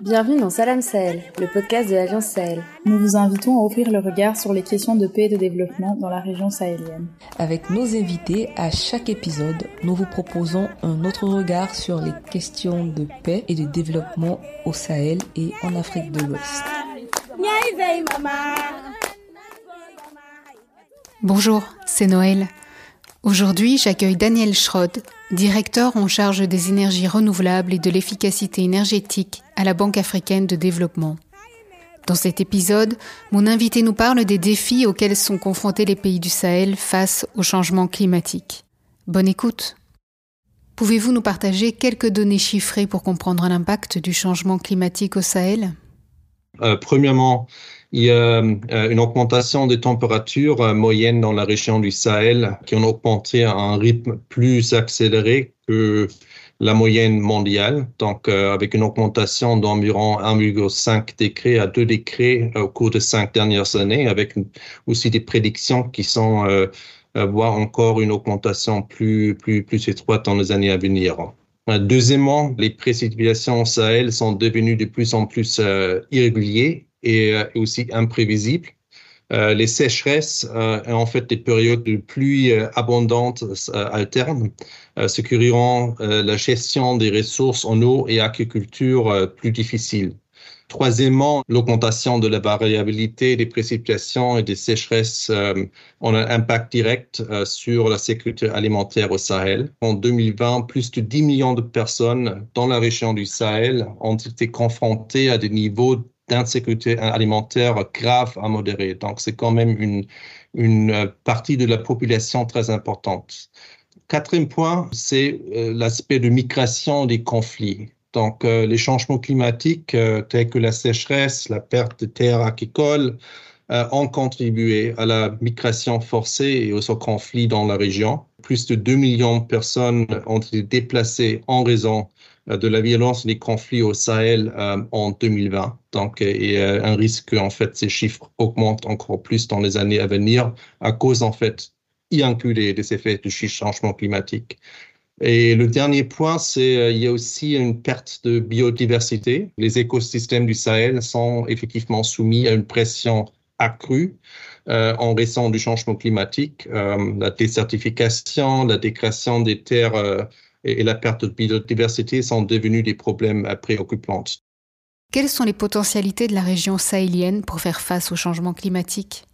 Bienvenue dans Salam Sahel, le podcast de l'Agence Sahel. Nous vous invitons à ouvrir le regard sur les questions de paix et de développement dans la région sahélienne. Avec nos invités, à chaque épisode, nous vous proposons un autre regard sur les questions de paix et de développement au Sahel et en Afrique de l'Ouest. Bonjour, c'est Noël. Aujourd'hui, j'accueille Daniel Schrod, directeur en charge des énergies renouvelables et de l'efficacité énergétique à la Banque africaine de développement. Dans cet épisode, mon invité nous parle des défis auxquels sont confrontés les pays du Sahel face au changement climatique. Bonne écoute. Pouvez-vous nous partager quelques données chiffrées pour comprendre l'impact du changement climatique au Sahel? Euh, Premièrement, il y a euh, une augmentation des températures euh, moyennes dans la région du Sahel qui ont augmenté à un rythme plus accéléré que la moyenne mondiale, donc euh, avec une augmentation d'environ 1,5 degrés à 2 degrés au cours des cinq dernières années, avec aussi des prédictions qui sont euh, voir encore une augmentation plus, plus, plus étroite dans les années à venir. Deuxièmement, les précipitations au Sahel sont devenues de plus en plus euh, irrégulières et euh, aussi imprévisibles. Euh, les sécheresses euh, et en fait des périodes de pluie euh, abondantes alternent, ce qui rend la gestion des ressources en eau et agriculture plus difficile. Troisièmement, l'augmentation de la variabilité des précipitations et des sécheresses ont un impact direct sur la sécurité alimentaire au Sahel. En 2020, plus de 10 millions de personnes dans la région du Sahel ont été confrontées à des niveaux d'insécurité alimentaire grave à modérée. Donc, c'est quand même une, une euh, partie de la population très importante. Quatrième point, c'est euh, l'aspect de migration des conflits. Donc, euh, les changements climatiques tels que la sécheresse, la perte de terres agricoles ont contribué à la migration forcée et aux conflits dans la région. Plus de 2 millions de personnes ont été déplacées en raison de la violence des conflits au Sahel euh, en 2020. Donc, euh, y a un risque que en fait ces chiffres augmentent encore plus dans les années à venir à cause en fait, y inclut des, des effets du changement climatique. Et le dernier point, c'est il y a aussi une perte de biodiversité. Les écosystèmes du Sahel sont effectivement soumis à une pression accrue euh, en raison du changement climatique, euh, la désertification, la dégradation des terres et, la perte de biodiversité sont devenus des problèmes préoccupants. Quelles sont les potentialités de la région sahélienne pour faire face au changement climatique?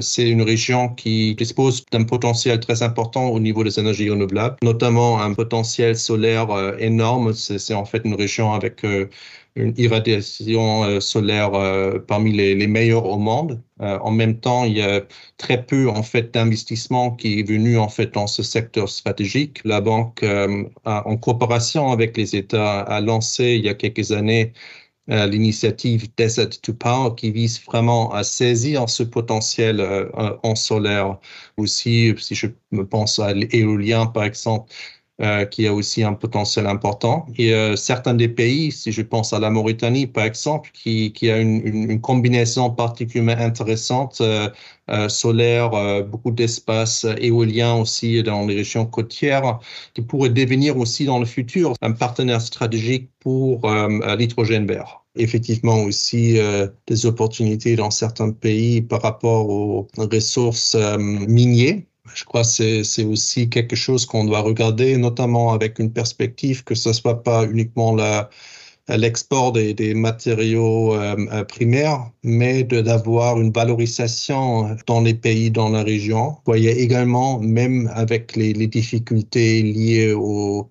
C'est une région qui dispose d'un potentiel très important au niveau des énergies renouvelables, notamment un potentiel solaire euh, énorme. C'est en fait une région avec euh, une irradiation solaire parmi les, meilleures au monde. en même temps, il y a très peu en fait qui est venu en fait dans ce secteur stratégique. La banque, en coopération avec les États, a lancé il y a quelques années euh, l'initiative Desert to Power qui vise vraiment à saisir ce potentiel euh, en solaire. Aussi, si je me pense à l'éolien, par exemple, euh, qui a aussi un potentiel important. Et euh, certains des pays, si je pense à la Mauritanie par exemple, qui, qui a une, une, une combinaison particulièrement intéressante, euh, euh solaire, beaucoup d'espace éolien aussi dans les régions côtières, qui pourrait devenir aussi dans le futur un partenaire stratégique pour l'hydrogène vert effectivement aussi euh, des opportunités dans certains pays par rapport aux ressources euh, minières je crois que c'est aussi quelque chose qu'on doit regarder, notamment avec une perspective que ce soit pas uniquement l'export des, matériaux euh, euh, primaires, mais d'avoir une valorisation dans les pays dans la région. Vous voyez également, même avec les, difficultés liées au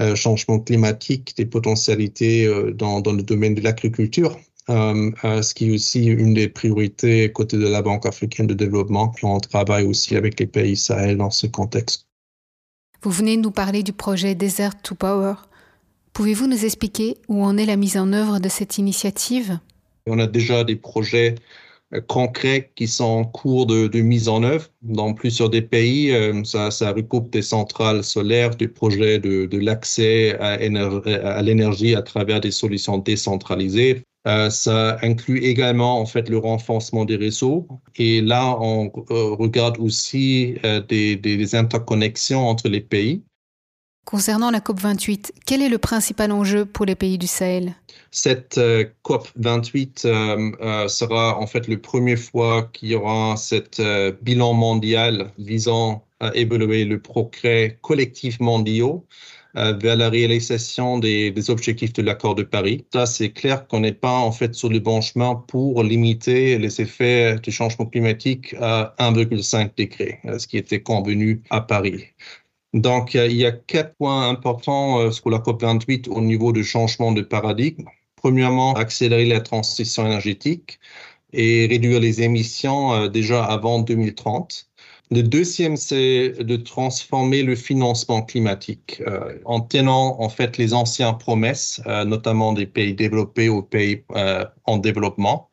euh, changement climatique, des potentialités dans, dans le domaine de l'agriculture. Euh, euh, ce qui est aussi une des priorités côté de la Banque africaine de développement. On travaille aussi avec les pays Sahel dans ce contexte. Vous venez de nous parler du projet Desert to Power. Pouvez-vous nous expliquer où en est la mise en œuvre de cette initiative? On a déjà des projets euh, concrets qui sont en cours de, de, mise en œuvre dans plusieurs des pays. Ça, ça recoupe des centrales solaires, des projets de, de l'accès à, à l'énergie à travers des solutions décentralisées, euh, ça inclut également en fait le renforcement des réseaux et là on euh, regarde aussi euh, des, des, interconnexions entre les pays. Concernant la COP28, quel est le principal enjeu pour les pays du Sahel? Cette euh, COP28 euh, euh, sera en fait la première fois qu'il y aura cet bilan mondial visant à évaluer le progrès collectif mondial vers la réalisation des, objectifs de l'accord de Paris. Ça, c'est clair qu'on n'est pas en fait sur le bon chemin pour limiter les effets du changement climatique à 1,5 degré, ce qui était convenu à Paris. Donc, il y a quatre points importants euh, sur la COP28 au niveau du changement de paradigme. Premièrement, accélérer la transition énergétique et réduire les émissions euh, déjà avant 2030. Le deuxième, c'est de transformer le financement climatique euh, en tenant en fait les anciennes promesses, notamment des pays développés aux pays en développement,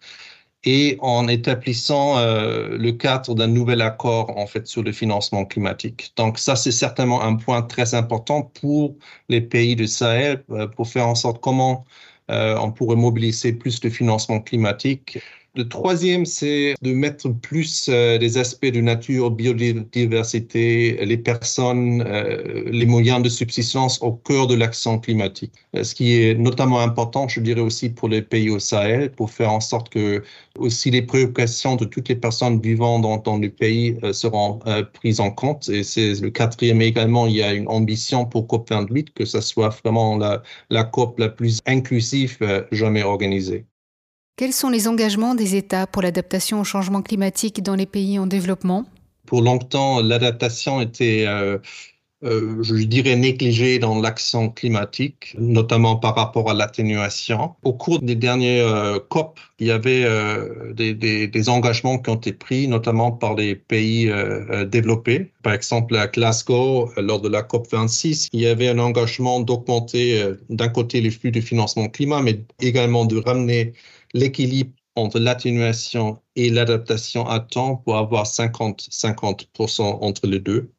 et en établissant euh, le cadre d'un nouvel accord en fait sur le financement climatique. Donc ça c'est certainement un point très important pour les pays du Sahel euh, pour faire en sorte comment euh, on pourrait mobiliser plus de financement climatique le troisième, c'est de mettre plus euh, des aspects de nature, biodiversité, les personnes, euh, les moyens de subsistance au cœur de l'action climatique. Euh, ce qui est notamment important, je dirais aussi pour les pays au Sahel, pour faire en sorte que aussi les préoccupations de toutes les personnes vivant dans, le pays seront prises en compte. Et c'est le quatrième également, il y a une ambition pour COP28 que ce soit vraiment la COP la plus inclusive jamais organisée. Quels sont les engagements des États pour l'adaptation au changement climatique dans les pays en développement? Pour longtemps, l'adaptation était, euh, euh, je dirais, négligée dans l'action climatique, notamment par rapport à l'atténuation. Au cours des derniers euh, COP, il y avait des, des, des, engagements qui ont été pris, notamment par les pays développés. Par exemple, à Glasgow, lors de la COP 26, il y avait un engagement d'augmenter d'un côté les flux de financement climat, mais également de ramener l'équilibre entre l'atténuation et l'adaptation à temps pour avoir 50-50% entre les deux.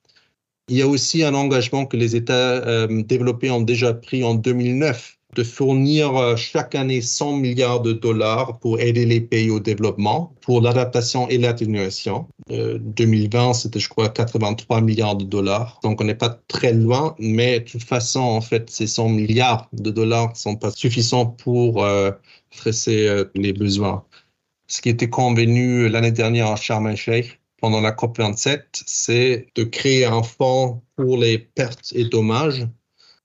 Il y a aussi un engagement que les États euh, développés ont déjà pris en 2009 de fournir euh, chaque année 100 milliards de dollars pour aider les pays au développement pour l'adaptation et l'atténuation. Euh, 2020, c'était, je crois, 83 milliards de dollars. Donc, on n'est pas très loin, mais de toute façon, en fait, ces 100 milliards de dollars ne sont pas suffisants pour euh, adresser euh, les besoins. Ce qui était convenu l'année dernière à Sharm el-Sheikh pendant la COP27, c'est de créer un fonds pour les pertes et dommages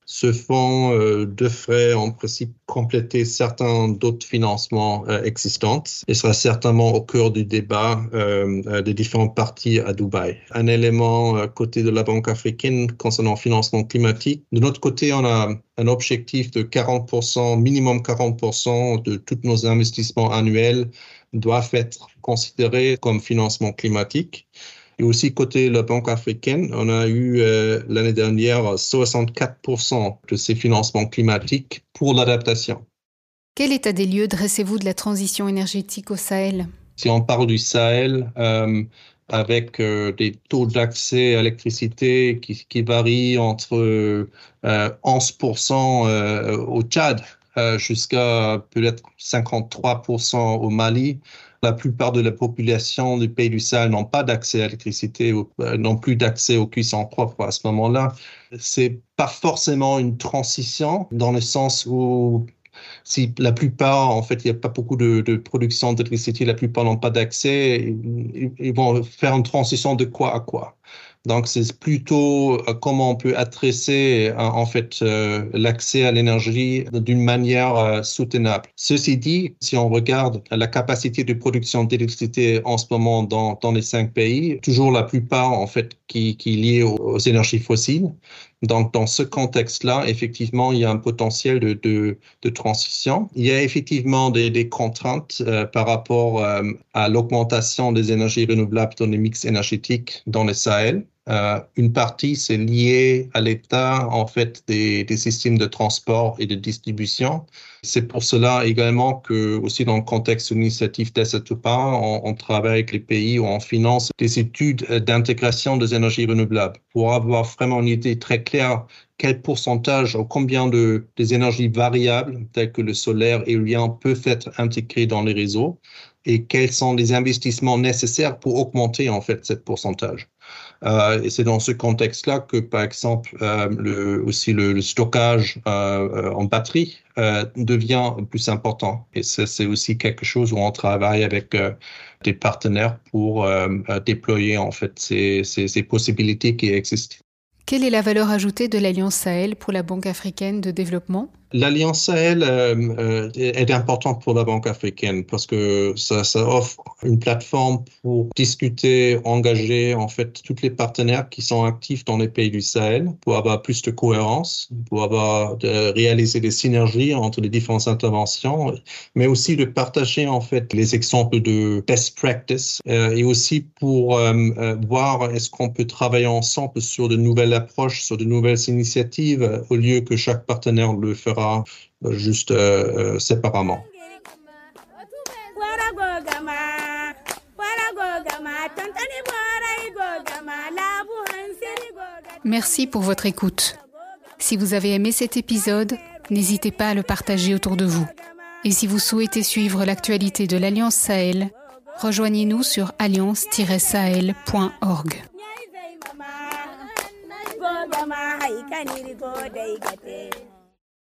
ce fonds euh, devrait en principe compléter certains d'autres financements euh, existants et sera certainement au cœur du débat euh, des différentes parties à Dubaï. Un élément côté de la Banque africaine concernant le financement climatique. De notre côté, on a un objectif de 40%, minimum 40% de tous nos investissements annuels doivent être considérés comme financement climatique. Et aussi, côté la Banque africaine, on a eu euh, l'année dernière 64% de ces financements climatiques pour l'adaptation. Quel état des lieux dressez-vous de la transition énergétique au Sahel? Si on parle du Sahel, euh, avec euh, des taux d'accès à l'électricité qui, qui, varient entre 11% au Tchad jusqu'à peut-être 53% au Mali, la plupart de la population du pays du Sahel n'ont pas d'accès à l'électricité ou euh, n'ont plus d'accès aux cuissons propres à ce moment-là. C'est pas forcément une transition dans le sens où si la plupart, en fait, il n'y a pas beaucoup de, de production d'électricité, la plupart n'ont pas d'accès, ils vont faire une transition de quoi à quoi. Donc, c'est plutôt euh, comment on peut adresser euh, en fait euh, l'accès à l'énergie d'une manière soutenable. Ceci dit, si on regarde la capacité de production d'électricité en ce moment dans, dans les cinq pays, toujours la plupart en fait qui, qui est liée aux, énergies fossiles. Donc, dans ce contexte-là, effectivement, il y a un potentiel de, de, transition. Il y a effectivement des, des contraintes par rapport à l'augmentation des énergies renouvelables dans les mix énergétiques dans le Sahel. Euh, une partie, c'est lié à l'état, en fait, des, systèmes de transport et de distribution. C'est pour cela également que, aussi dans le contexte de l'initiative d'Assetoupa, on, on travaille avec les pays où on finance des études d'intégration des énergies renouvelables pour avoir vraiment une idée très claire quel pourcentage ou combien de des énergies variables telles que le solaire et l'éolien peuvent être intégrés dans les réseaux et quels sont les investissements nécessaires pour augmenter en fait ce pourcentage. Euh, et c'est dans ce contexte-là que, par exemple, euh, le, aussi le, stockage euh, en batterie devient plus important. Et c'est aussi quelque chose où on travaille avec des partenaires pour déployer en fait ces, ces, ces possibilités qui existent. Quelle est la valeur ajoutée de l'Alliance Sahel pour la Banque africaine de développement? L'Alliance Sahel euh, euh, est importante pour la Banque africaine parce que ça, offre une plateforme pour discuter, engager en fait tous les partenaires qui sont actifs dans les pays du Sahel pour avoir plus de cohérence, pour avoir de réaliser des synergies entre les différentes interventions, mais aussi de partager en fait les exemples de best practice euh, et aussi pour voir est-ce qu'on peut travailler ensemble sur de nouvelles approches, sur de nouvelles initiatives au lieu que chaque partenaire le fera juste euh, euh, séparément. Merci pour votre écoute. Si vous avez aimé cet épisode, n'hésitez pas à le partager autour de vous. Et si vous souhaitez suivre l'actualité de l'Alliance Sahel, rejoignez-nous sur alliance-sahel.org.